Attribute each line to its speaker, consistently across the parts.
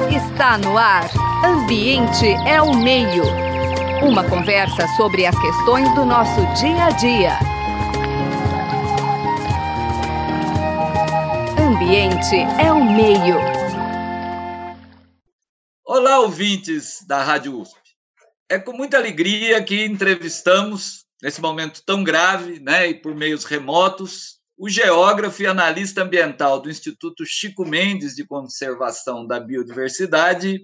Speaker 1: Está no ar. Ambiente é o meio. Uma conversa sobre as questões do nosso dia a dia. Ambiente é o meio.
Speaker 2: Olá, ouvintes da Rádio USP. É com muita alegria que entrevistamos, nesse momento tão grave, né, e por meios remotos, o geógrafo e analista ambiental do Instituto Chico Mendes de Conservação da Biodiversidade,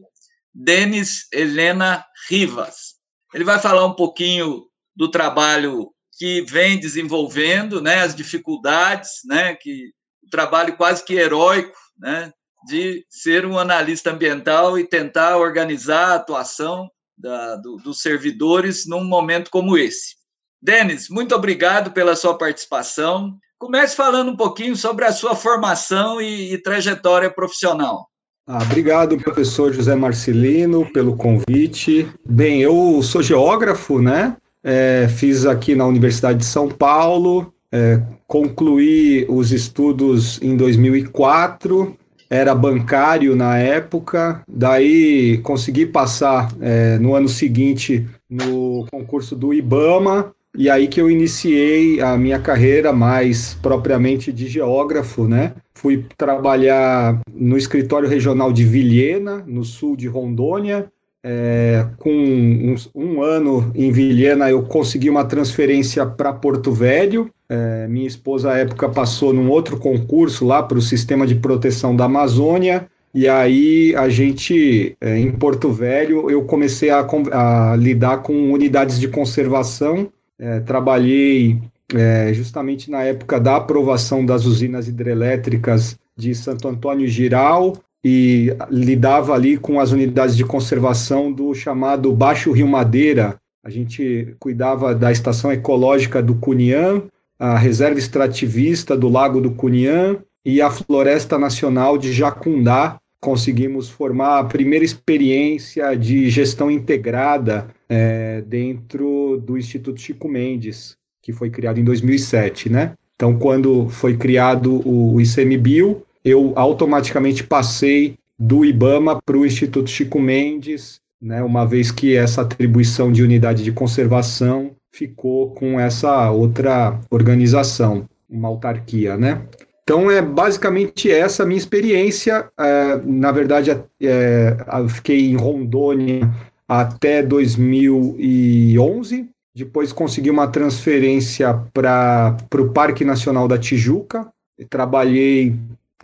Speaker 2: Denis Helena Rivas. Ele vai falar um pouquinho do trabalho que vem desenvolvendo, né, as dificuldades, né, que o trabalho quase que heróico, né, de ser um analista ambiental e tentar organizar a atuação da, do, dos servidores num momento como esse. Denis, muito obrigado pela sua participação. Comece falando um pouquinho sobre a sua formação e, e trajetória profissional.
Speaker 3: Ah, obrigado, professor José Marcelino, pelo convite. Bem, eu sou geógrafo, né? É, fiz aqui na Universidade de São Paulo, é, concluí os estudos em 2004, era bancário na época, daí consegui passar é, no ano seguinte no concurso do IBAMA, e aí que eu iniciei a minha carreira mais propriamente de geógrafo, né? Fui trabalhar no escritório regional de Vilhena, no sul de Rondônia. É, com uns, um ano em Vilhena, eu consegui uma transferência para Porto Velho. É, minha esposa, à época, passou num outro concurso lá para o Sistema de Proteção da Amazônia. E aí a gente, é, em Porto Velho, eu comecei a, a lidar com unidades de conservação é, trabalhei é, justamente na época da aprovação das usinas hidrelétricas de Santo Antônio Giral e lidava ali com as unidades de conservação do chamado Baixo Rio Madeira. A gente cuidava da estação ecológica do Cunhã, a reserva extrativista do Lago do Cunhã e a Floresta Nacional de Jacundá. Conseguimos formar a primeira experiência de gestão integrada é, dentro do Instituto Chico Mendes, que foi criado em 2007, né? Então, quando foi criado o ICMBio, eu automaticamente passei do IBAMA para o Instituto Chico Mendes, né, uma vez que essa atribuição de unidade de conservação ficou com essa outra organização, uma autarquia, né? Então é basicamente essa a minha experiência. É, na verdade, é, eu fiquei em Rondônia até 2011. Depois consegui uma transferência para o Parque Nacional da Tijuca. Trabalhei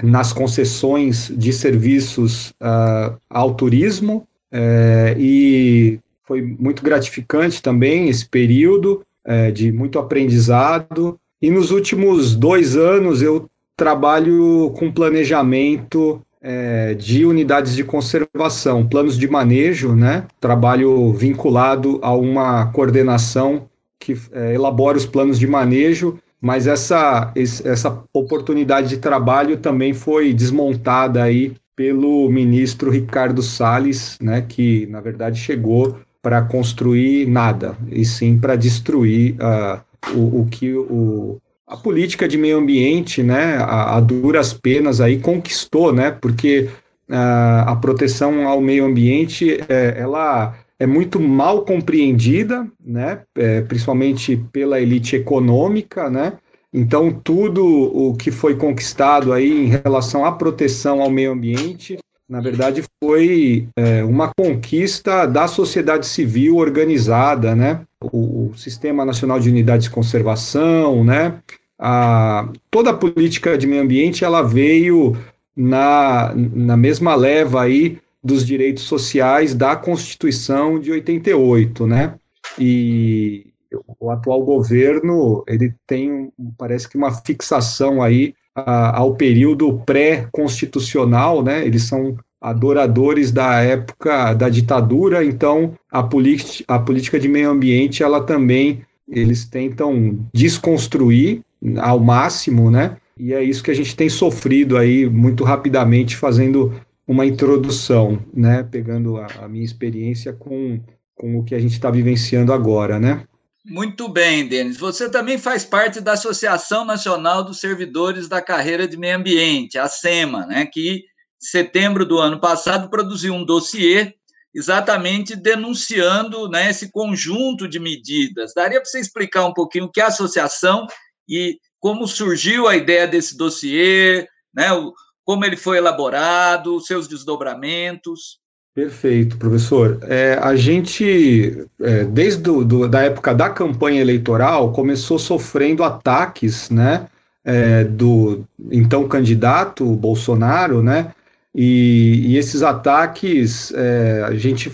Speaker 3: nas concessões de serviços uh, ao turismo uh, e foi muito gratificante também esse período uh, de muito aprendizado. E nos últimos dois anos eu trabalho com planejamento é, de unidades de conservação, planos de manejo, né? Trabalho vinculado a uma coordenação que é, elabora os planos de manejo, mas essa, essa oportunidade de trabalho também foi desmontada aí pelo ministro Ricardo Salles, né? Que na verdade chegou para construir nada, e sim para destruir uh, o, o que o, a política de meio ambiente, né, a, a duras penas aí conquistou, né, porque uh, a proteção ao meio ambiente, é, ela é muito mal compreendida, né, é, principalmente pela elite econômica, né, então tudo o que foi conquistado aí em relação à proteção ao meio ambiente, na verdade foi é, uma conquista da sociedade civil organizada, né, o, o Sistema Nacional de Unidades de Conservação, né, a, toda a política de meio ambiente ela veio na, na mesma leva aí dos direitos sociais da Constituição de 88, né? E o atual governo ele tem, parece que uma fixação aí a, ao período pré-constitucional, né? Eles são adoradores da época da ditadura, então a, a política de meio ambiente ela também eles tentam desconstruir ao máximo, né? E é isso que a gente tem sofrido aí muito rapidamente fazendo uma introdução, né? Pegando a, a minha experiência com, com o que a gente está vivenciando agora, né?
Speaker 2: Muito bem, Denis. Você também faz parte da Associação Nacional dos Servidores da Carreira de Meio Ambiente, a SEMA, né? Que setembro do ano passado, produziu um dossiê exatamente denunciando né, esse conjunto de medidas. Daria para você explicar um pouquinho o que é a associação e como surgiu a ideia desse dossiê, né, como ele foi elaborado, seus desdobramentos?
Speaker 3: Perfeito, professor. É, a gente, é, desde do, do, da época da campanha eleitoral, começou sofrendo ataques, né, é, do então candidato Bolsonaro, né, e, e esses ataques, é, a gente,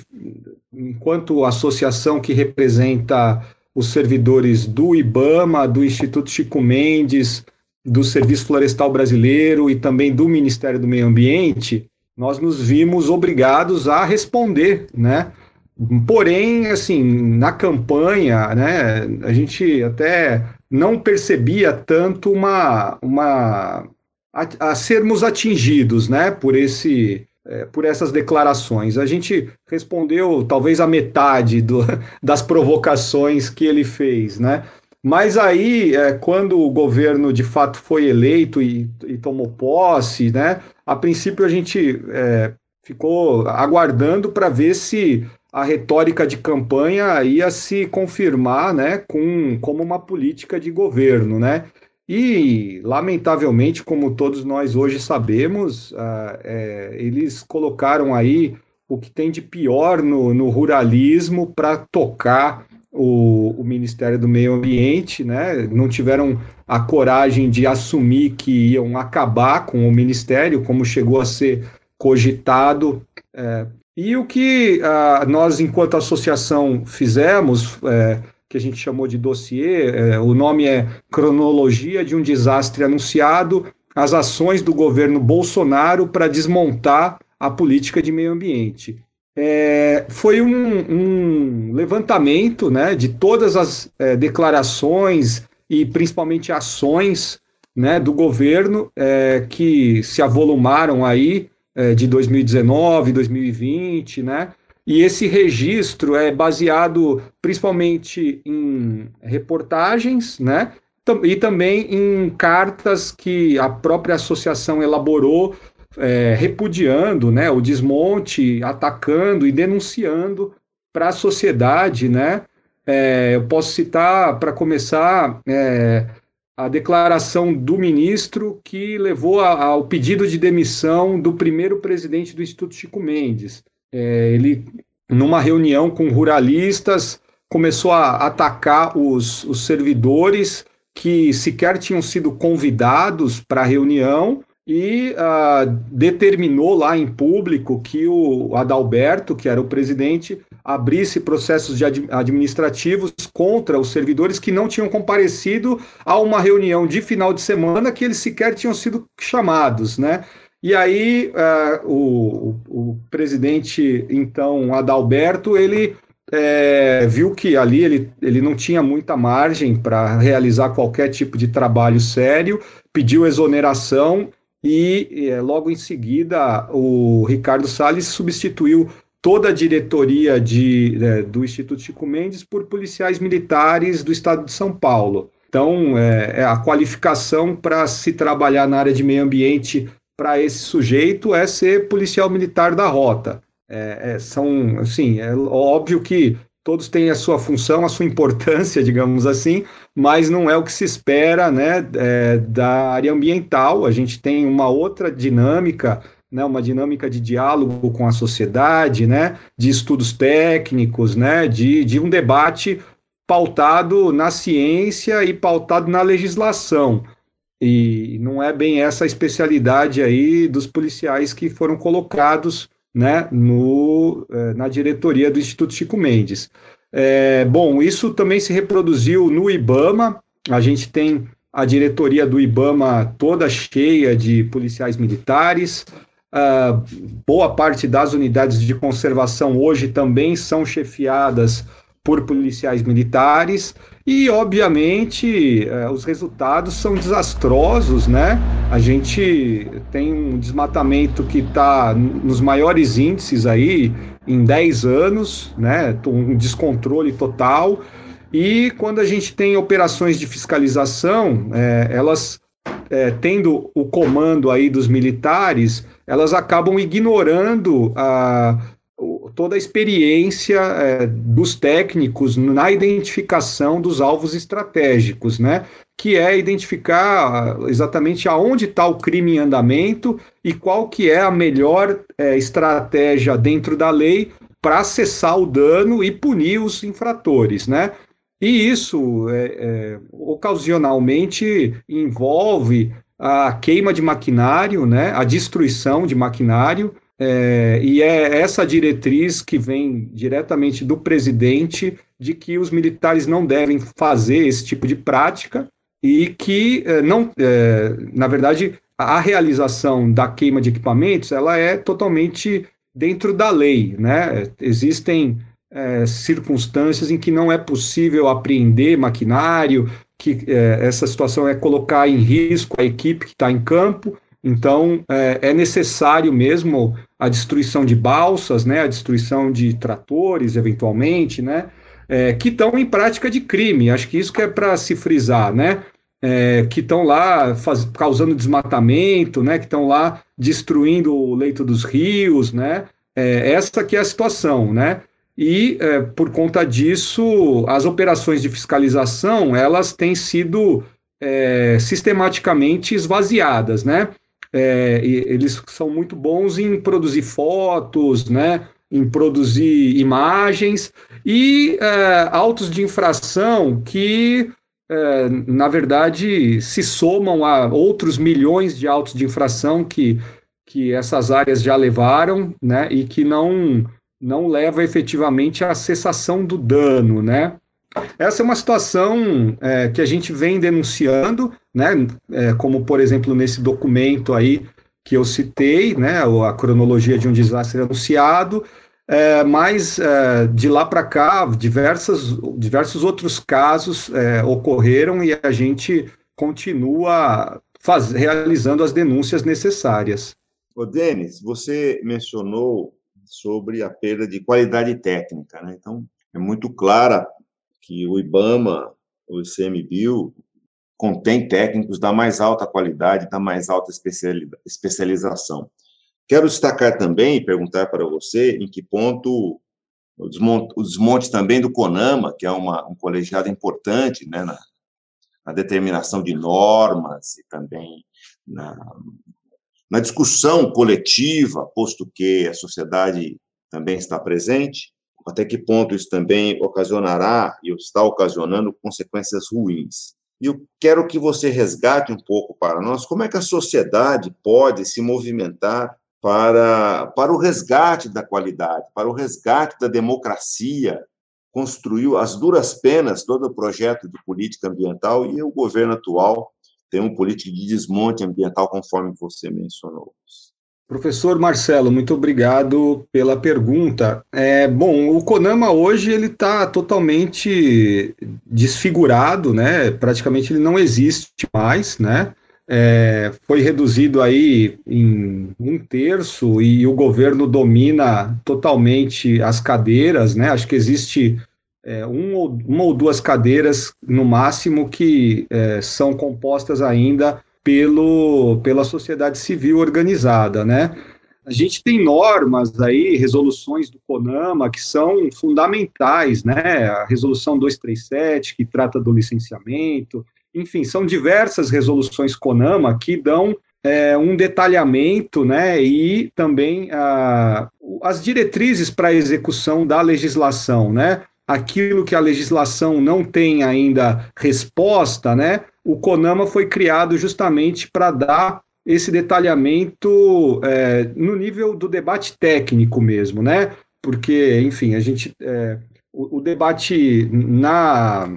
Speaker 3: enquanto associação que representa os servidores do IBAMA, do Instituto Chico Mendes, do Serviço Florestal Brasileiro e também do Ministério do Meio Ambiente, nós nos vimos obrigados a responder, né? Porém, assim, na campanha, né, a gente até não percebia tanto uma, uma a, a sermos atingidos, né, por esse é, por essas declarações. A gente respondeu talvez a metade do, das provocações que ele fez, né? Mas aí, é, quando o governo de fato foi eleito e, e tomou posse, né? A princípio a gente é, ficou aguardando para ver se a retórica de campanha ia se confirmar, né, com como uma política de governo, né? E, lamentavelmente, como todos nós hoje sabemos, uh, é, eles colocaram aí o que tem de pior no, no ruralismo para tocar o, o, Ministério do Meio Ambiente, né? não tiveram a coragem de assumir que iam acabar com o Ministério, como chegou a ser cogitado. É, e o que uh, nós, enquanto associação, fizemos. É, que a gente chamou de dossiê, é, o nome é Cronologia de um Desastre Anunciado, as ações do governo Bolsonaro para desmontar a política de meio ambiente. É, foi um, um, levantamento né, de todas as é, declarações e principalmente ações né, do governo é, que se avolumaram aí é, de 2019, 2020, né, e esse registro é baseado principalmente em reportagens, né? E também em cartas que a própria associação elaborou, é, repudiando né, o desmonte, atacando e denunciando para a sociedade. Né? É, eu posso citar, para começar, é, a declaração do ministro que levou ao pedido de demissão do primeiro presidente do Instituto Chico Mendes. É, ele, numa reunião com ruralistas, começou a atacar os, os servidores que sequer tinham sido convidados para a reunião e uh, determinou lá em público que o Adalberto, que era o presidente, abrisse processos de ad administrativos contra os servidores que não tinham comparecido a uma reunião de final de semana que eles sequer tinham sido chamados, né? E aí uh, o, o, presidente, então, Adalberto, ele é, viu que ali ele, ele não tinha muita margem para realizar qualquer tipo de trabalho sério, pediu exoneração e é, logo em seguida o Ricardo Salles substituiu toda a diretoria de, é, do Instituto Chico Mendes por policiais militares do estado de São Paulo. Então, é, é a qualificação para se trabalhar na área de meio ambiente para esse sujeito é ser policial militar da rota. É, é, são, assim, é óbvio que todos têm a sua função, a sua importância, digamos assim, mas não é o que se espera, né, é, da área ambiental. A gente tem uma outra dinâmica, né, uma dinâmica de diálogo com a sociedade, né, de estudos técnicos, né, de, de um debate pautado na ciência e pautado na legislação. E não é bem essa a especialidade aí dos policiais que foram colocados né, no, eh, na diretoria do Instituto Chico Mendes. É, bom, isso também se reproduziu no IBAMA. A gente tem a diretoria do IBAMA toda cheia de policiais militares. Uh, boa parte das unidades de conservação hoje também são chefiadas por policiais militares e, obviamente, eh, os resultados são desastrosos, né? A gente tem um desmatamento que está nos maiores índices aí em 10 anos, né? Um descontrole total. E quando a gente tem operações de fiscalização, é, elas é, tendo o comando aí dos militares, elas acabam ignorando a, toda a experiência é, dos técnicos na identificação dos alvos estratégicos, né? Que é identificar exatamente aonde está o crime em andamento e qual que é a melhor é, estratégia dentro da lei para cessar o dano e punir os infratores, né? E isso é, é, ocasionalmente envolve a queima de maquinário, né, a destruição de maquinário, é, e é essa diretriz que vem diretamente do presidente de que os militares não devem fazer esse tipo de prática e que é, não, é, na verdade, a realização da queima de equipamentos ela é totalmente dentro da lei, né? Existem é, circunstâncias em que não é possível apreender maquinário, que é, essa situação é colocar em risco a equipe que está em campo. Então, é, é, necessário mesmo a destruição de balsas, né, a destruição de tratores, eventualmente, né, é, que estão em prática de crime. Acho que isso que é para se frisar, né, é, que estão lá faz, causando desmatamento, né, que estão lá destruindo o leito dos rios, né, é, essa que é a situação, né, e é, por conta disso as operações de fiscalização elas têm sido é, sistematicamente esvaziadas, né? É, eles são muito bons em produzir fotos, né? Em produzir imagens e é, autos de infração que é, na verdade se somam a outros milhões de autos de infração que que essas áreas já levaram, né? E que não não leva efetivamente à cessação do dano, né? Essa é uma situação é, que a gente vem denunciando, né? É, como por exemplo nesse documento aí que eu citei, né? A cronologia de um desastre anunciado, é, mas é, de lá para cá diversas, diversos outros casos é, ocorreram e a gente continua faz, realizando as denúncias necessárias.
Speaker 4: Ô, Denis, você mencionou sobre a perda de qualidade técnica. Né? Então, é muito clara que o IBAMA, o ICMBio, contém técnicos da mais alta qualidade, da mais alta especialização. Quero destacar também e perguntar para você em que ponto o desmonte, o desmonte também do CONAMA, que é uma, um colegiado importante né, na, na determinação de normas e também na, na discussão coletiva, posto que a sociedade também está presente, até que ponto isso também ocasionará e está ocasionando consequências ruins. E eu quero que você resgate um pouco para nós como é que a sociedade pode se movimentar para, para o resgate da qualidade, para o resgate da democracia, construiu as duras penas todo o projeto de política ambiental e o governo atual tem uma política de desmonte ambiental, conforme você mencionou.
Speaker 3: Professor Marcelo, muito obrigado pela pergunta. É, bom, o Conama hoje ele está totalmente desfigurado, né? Praticamente ele não existe mais, né? É, foi reduzido aí em um terço e o governo domina totalmente as cadeiras, né? Acho que existe é, um ou, uma ou duas cadeiras, no máximo, que é, são compostas ainda pelo, pela sociedade civil organizada, né? A gente tem normas aí, resoluções do CONAMA, que são fundamentais, né? A resolução 237, que trata do licenciamento, enfim, são diversas resoluções CONAMA que dão é, um detalhamento, né, e também a, as diretrizes para a execução da legislação, né, aquilo que a legislação não tem ainda resposta, né? O CONAMA foi criado justamente para dar esse detalhamento é, no nível do debate técnico mesmo, né? Porque, enfim, a gente é, o, o, debate na,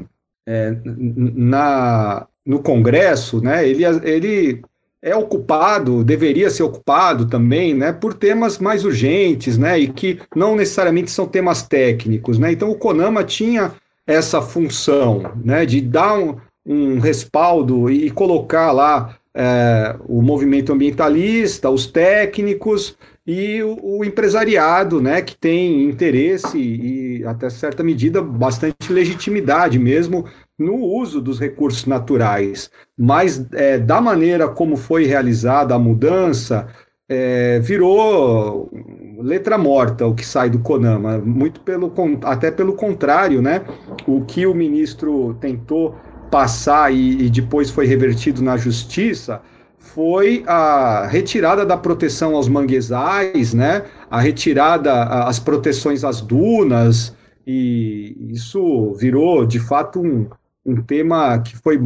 Speaker 3: é, na no Congresso, né? Ele, ele é ocupado, deveria ser ocupado também, né, por temas mais urgentes, né, e que não necessariamente são temas técnicos, né. Então o Conama tinha essa função, né, de dar um, um respaldo e, colocar lá é, o movimento ambientalista, os técnicos e o, o, empresariado, né, que tem interesse e até certa medida bastante legitimidade mesmo no uso dos recursos naturais, mas é, da maneira como foi realizada a mudança, é, virou letra morta o que sai do CONAMA, muito pelo até pelo contrário, né? O que o ministro tentou passar e, e depois foi revertido na justiça foi a retirada da proteção aos manguezais, né? A retirada, as proteções às dunas, e isso virou de fato um, um tema que foi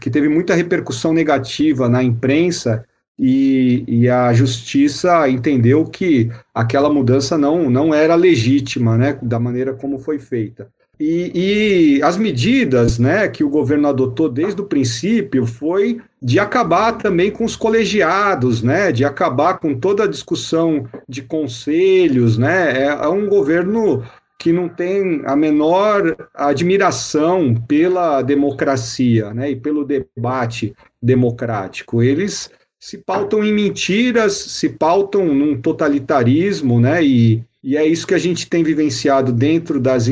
Speaker 3: que teve muita repercussão negativa na imprensa e, e, a justiça entendeu que aquela mudança não, não era legítima, né, da maneira como foi feita. E, e, as medidas né, que o governo adotou desde o princípio foi de acabar também com os colegiados, né, de acabar com toda a discussão de conselhos. Né, é, é um governo que não tem a menor admiração pela democracia né, e pelo debate democrático. Eles se pautam em mentiras, se pautam num totalitarismo, né? E, e é isso que a gente tem vivenciado dentro das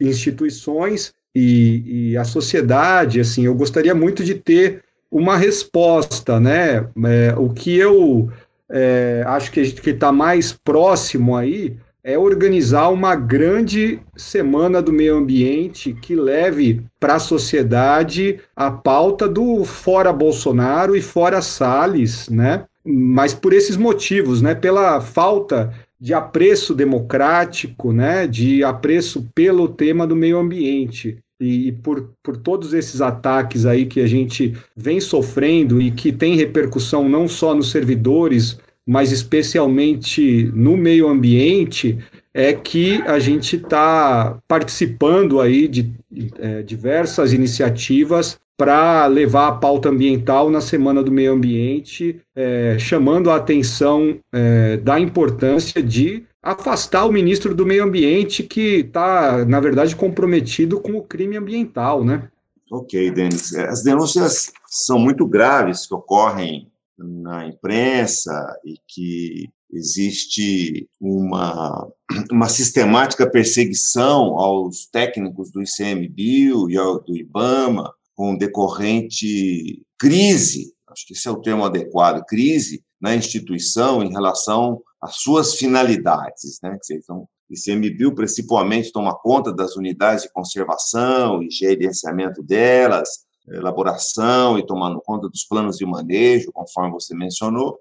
Speaker 3: instituições e, e a sociedade. Assim, eu gostaria muito de ter uma resposta, né? É, o que eu é, acho que está mais próximo aí é organizar uma grande semana do meio ambiente que leve para a sociedade a pauta do fora Bolsonaro e fora Salles, né? Mas por esses motivos, né? Pela falta de apreço democrático, né? De apreço pelo tema do meio ambiente. E, por, por todos esses ataques aí que a gente vem sofrendo e que tem repercussão não só nos servidores, mas especialmente no meio ambiente, é que a gente está participando aí de é, diversas iniciativas para levar a pauta ambiental na Semana do Meio Ambiente, é, chamando a atenção é, da importância de afastar o ministro do Meio Ambiente, que está, na verdade, comprometido com o crime ambiental, né?
Speaker 4: Ok, Denis. As denúncias são muito graves que ocorrem na imprensa e que existe uma, uma sistemática perseguição aos técnicos do ICMBio e ao, do IBAMA, com decorrente crise, acho que esse é o termo adequado, crise na instituição em relação às suas finalidades. Né? Então, o ICMBio principalmente toma conta das unidades de conservação e gerenciamento delas, elaboração e tomando conta dos planos de manejo, conforme você mencionou,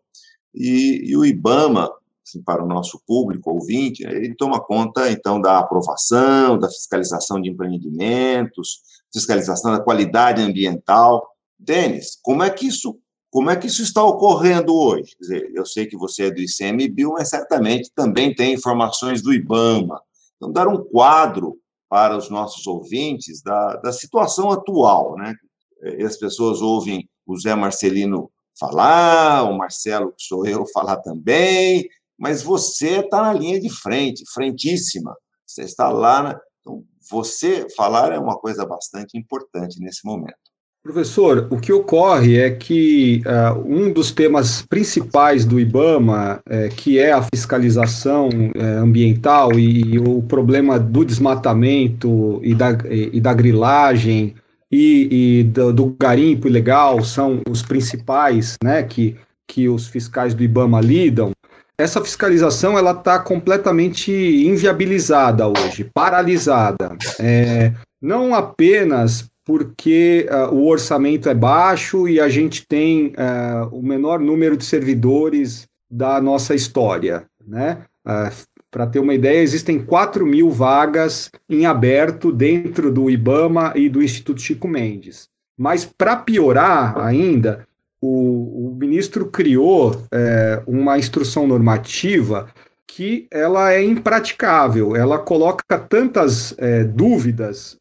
Speaker 4: e, e o IBAMA, assim, para o nosso público ouvinte, ele toma conta, então, da aprovação, da fiscalização de empreendimentos, fiscalização da qualidade ambiental. Denis, como é que isso como é que isso está ocorrendo hoje? Quer dizer, eu sei que você é do ICMBio, mas certamente também tem informações do IBAMA. Então, dar um quadro para os nossos ouvintes da, da situação atual, né? E as pessoas ouvem o Zé Marcelino falar, o Marcelo, que sou eu, falar também, mas você está na linha de frente, frentíssima. Você está lá. Na... Então, você falar é uma coisa bastante importante nesse momento.
Speaker 3: Professor, o que ocorre é que uh, um dos temas principais do IBAMA, uh, que é a fiscalização uh, ambiental e, e, o problema do desmatamento e da, e da grilagem e, e do, do, garimpo ilegal são os principais né, que, que os fiscais do IBAMA lidam, essa fiscalização ela está completamente inviabilizada hoje, paralisada. É, não apenas porque uh, o orçamento é baixo e a gente tem uh, o menor número de servidores da nossa história, né? Uh, para ter uma ideia, existem 4 mil vagas em aberto dentro do IBAMA e do Instituto Chico Mendes. Mas, para piorar ainda, o, o ministro criou é, uma instrução normativa que ela é impraticável, ela coloca tantas é, dúvidas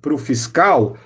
Speaker 3: para o fiscal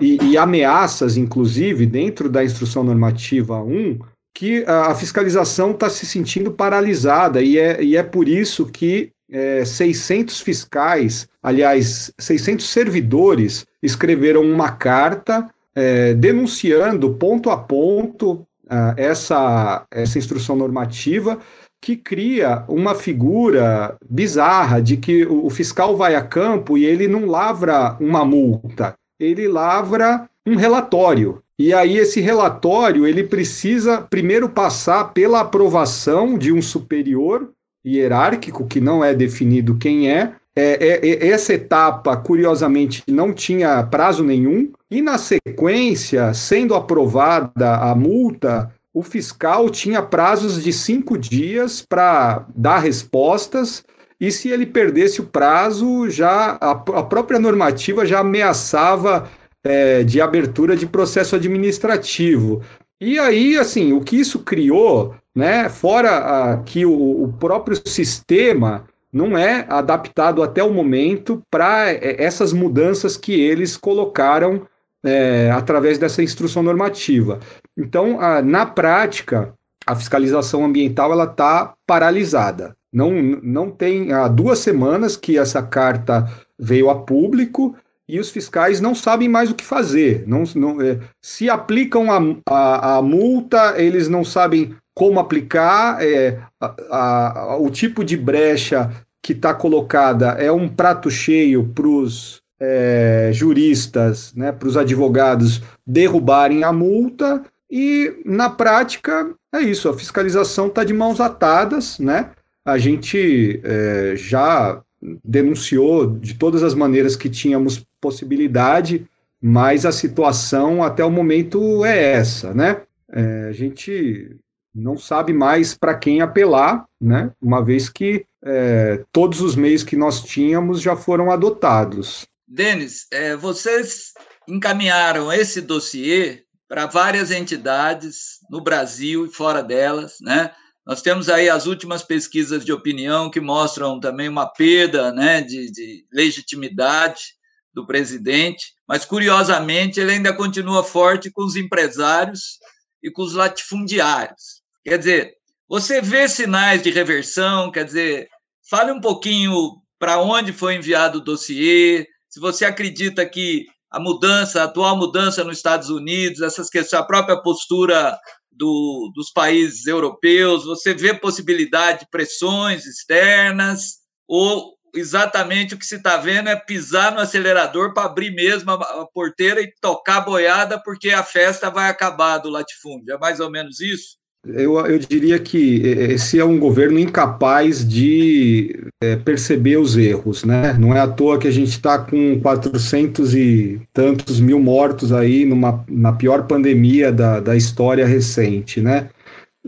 Speaker 3: e, e, ameaças, inclusive, dentro da instrução normativa 1, que a fiscalização está se sentindo paralisada, e é, e é por isso que é, 600 fiscais, aliás, 600 servidores, escreveram uma carta é, denunciando ponto a ponto uh, essa, essa instrução normativa, que cria uma figura bizarra de que o fiscal vai a campo e ele não lavra uma multa, ele lavra um relatório. E aí esse relatório ele precisa primeiro passar pela aprovação de um superior hierárquico que não é definido quem é. É, é, é essa etapa, curiosamente, não tinha prazo nenhum, e na sequência, sendo aprovada a multa, o fiscal tinha prazos de cinco dias para dar respostas, e se ele perdesse o prazo, já a, a própria normativa já ameaçava é, de abertura de processo administrativo. E aí, assim, o que isso criou, né, fora a, que o, o próprio sistema não é adaptado até o momento para é, essas mudanças que eles colocaram é, através dessa instrução normativa. Então, a, na prática, a fiscalização ambiental ela está paralisada. Não, não tem há duas semanas que essa carta veio a público e os fiscais não sabem mais o que fazer. Não, não é, se aplicam a, a, a, multa, eles não sabem como aplicar. É, a, o tipo de brecha que está colocada é um prato cheio para os é, juristas, né, para os advogados derrubarem a multa e na prática é isso, a fiscalização está de mãos atadas, né? A gente é, já denunciou de todas as maneiras que tínhamos possibilidade, mas a situação até o momento é essa, né? É, a gente não sabe mais para quem apelar, né? Uma vez que é, todos os meios que nós tínhamos já foram adotados.
Speaker 2: Denis, é, vocês encaminharam esse dossiê para várias entidades no Brasil e fora delas, né? Nós temos aí as últimas pesquisas de opinião que mostram também uma perda né, de, de legitimidade do presidente, mas curiosamente ele ainda continua forte com os empresários e com os latifundiários. Quer dizer, você vê sinais de reversão, quer dizer, fale um pouquinho para onde foi enviado o dossiê, se você acredita que a mudança, a atual mudança nos Estados Unidos, essas questões, a própria postura do, dos países europeus, você vê possibilidade de pressões externas, ou exatamente o que se está vendo é pisar no acelerador para abrir mesmo a, porteira e tocar boiada, porque a festa vai acabar do latifúndio. É mais ou menos isso?
Speaker 3: Eu, eu diria que esse é um governo incapaz de é, perceber os erros, né? Não é à toa que a gente está com 400 e tantos mil mortos aí numa, na pior pandemia da, da história recente, né?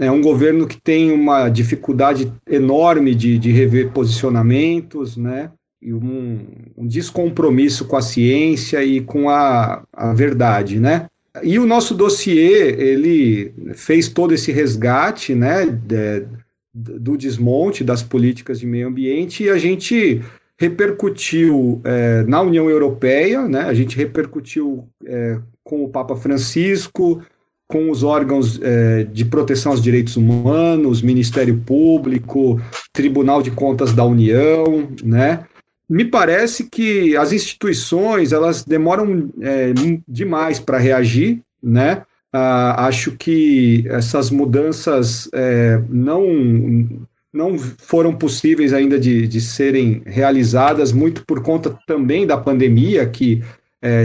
Speaker 3: É um governo que tem uma dificuldade enorme de, de rever posicionamentos, né? E um, um descompromisso com a ciência e com a, a verdade, né? E o nosso dossiê, ele fez todo esse resgate, né, de, do desmonte das políticas de meio ambiente e a gente repercutiu é, na União Europeia, né, a gente repercutiu é, com o Papa Francisco, com os órgãos é, de proteção aos direitos humanos, Ministério Público, Tribunal de Contas da União, né, me parece que as instituições elas demoram é, demais para reagir, né? Ah, acho que essas mudanças é, não não foram possíveis ainda de, de serem realizadas, muito por conta também da pandemia, que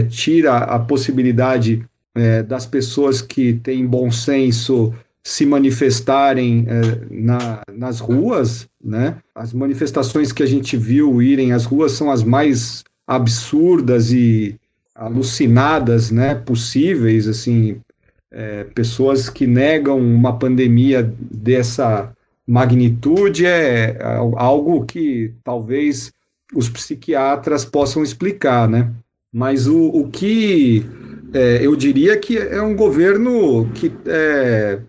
Speaker 3: tira a possibilidade é, das pessoas que têm bom senso se manifestarem é, na, nas ruas, né? As manifestações que a gente viu irem às ruas são as mais absurdas e alucinadas, né? Possíveis, assim, é, pessoas que negam uma pandemia dessa magnitude é algo que talvez os psiquiatras possam explicar, né? Mas o, o que é, eu diria que é um governo que é,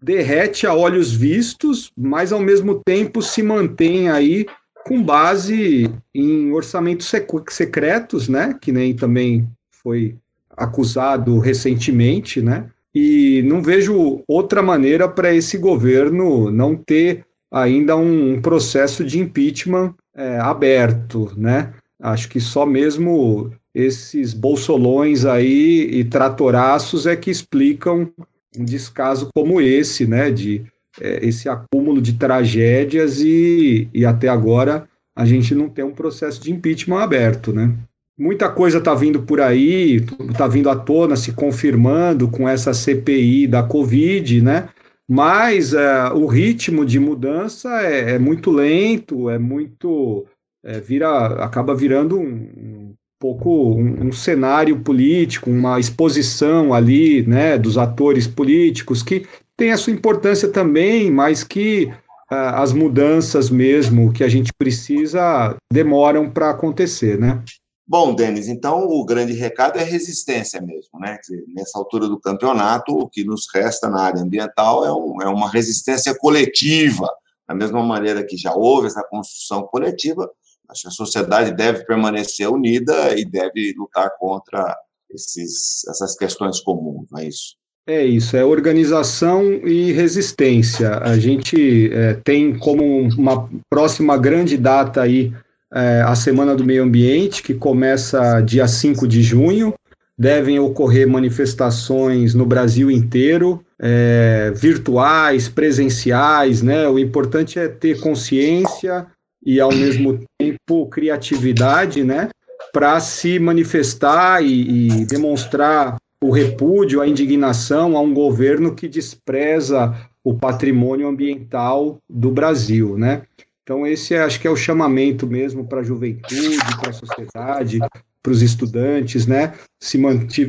Speaker 3: derrete a olhos vistos, mas ao mesmo tempo se mantém aí com base em orçamentos secretos, né, que nem também foi acusado recentemente, né? E não vejo outra maneira para esse governo não ter ainda um processo de impeachment é, aberto, né? Acho que só mesmo esses bolsolões aí e tratoraços é que explicam um descaso como esse, né, de é, esse acúmulo de tragédias e, e até agora a gente não tem um processo de impeachment aberto, né? Muita coisa está vindo por aí, está vindo à tona, se confirmando com essa CPI da Covid, né? Mas é, o ritmo de mudança é, é muito lento, é muito. É, vira, acaba virando um, um pouco um, um, cenário político, uma exposição ali né, dos atores políticos, que tem a sua importância também, mas que uh, as mudanças mesmo que a gente precisa demoram para acontecer, né?
Speaker 4: Bom, Denis, então o grande recado é resistência mesmo, né? Dizer, nessa altura do campeonato, o que nos resta na área ambiental é, um, é uma resistência coletiva, da mesma maneira que já houve essa construção coletiva, acho que a sociedade deve permanecer unida e deve lutar contra esses, essas questões comuns, não é isso?
Speaker 3: É isso, é organização e resistência. A gente é, tem como uma próxima grande data aí é, a Semana do Meio Ambiente, que começa dia 5 de junho. Devem ocorrer manifestações no Brasil inteiro, é, virtuais, presenciais, né? O importante é ter consciência e, ao mesmo tempo, criatividade, né? Para se manifestar e, e demonstrar o repúdio, a indignação a um governo que despreza o patrimônio ambiental do Brasil, né? Então esse é, acho que é o chamamento mesmo para a juventude, para a sociedade, para os estudantes, né? Se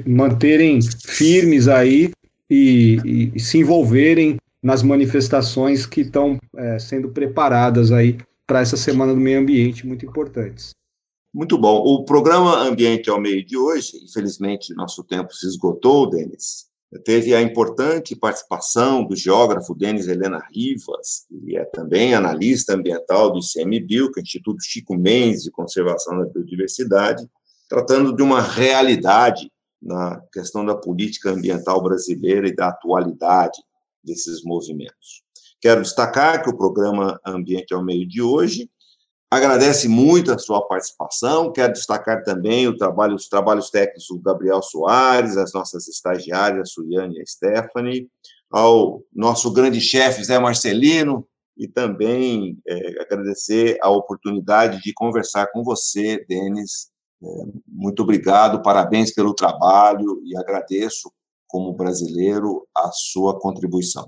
Speaker 3: manterem firmes aí e, e, e, se envolverem nas manifestações que estão é, sendo preparadas aí para essa semana do meio ambiente muito importantes.
Speaker 4: Muito bom. O programa Ambiente ao Meio de hoje, infelizmente, nosso tempo se esgotou, Denis, teve a importante participação do geógrafo Denis Helena Rivas, que é também analista ambiental do ICMBio, que é o Instituto Chico Mendes de Conservação da Biodiversidade, tratando de uma realidade na questão da política ambiental brasileira e da atualidade desses movimentos. Quero destacar que o programa Ambiente ao Meio de hoje Agradece muito a sua participação. Quero destacar também o trabalho, os trabalhos técnicos do Gabriel Soares, as nossas estagiárias, a Suliane e a Stephanie, ao nosso grande chefe Zé Marcelino, e também é, agradecer a oportunidade de conversar com você, Denis. É, muito obrigado, parabéns pelo trabalho e agradeço, como brasileiro, a sua contribuição.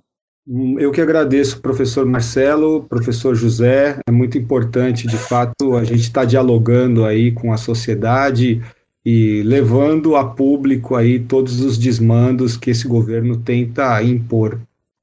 Speaker 3: Hum, eu que agradeço, professor Marcelo, professor José. É muito importante, de fato, a gente estar tá dialogando aí com a sociedade e levando a público aí todos os desmandos que esse governo tenta impor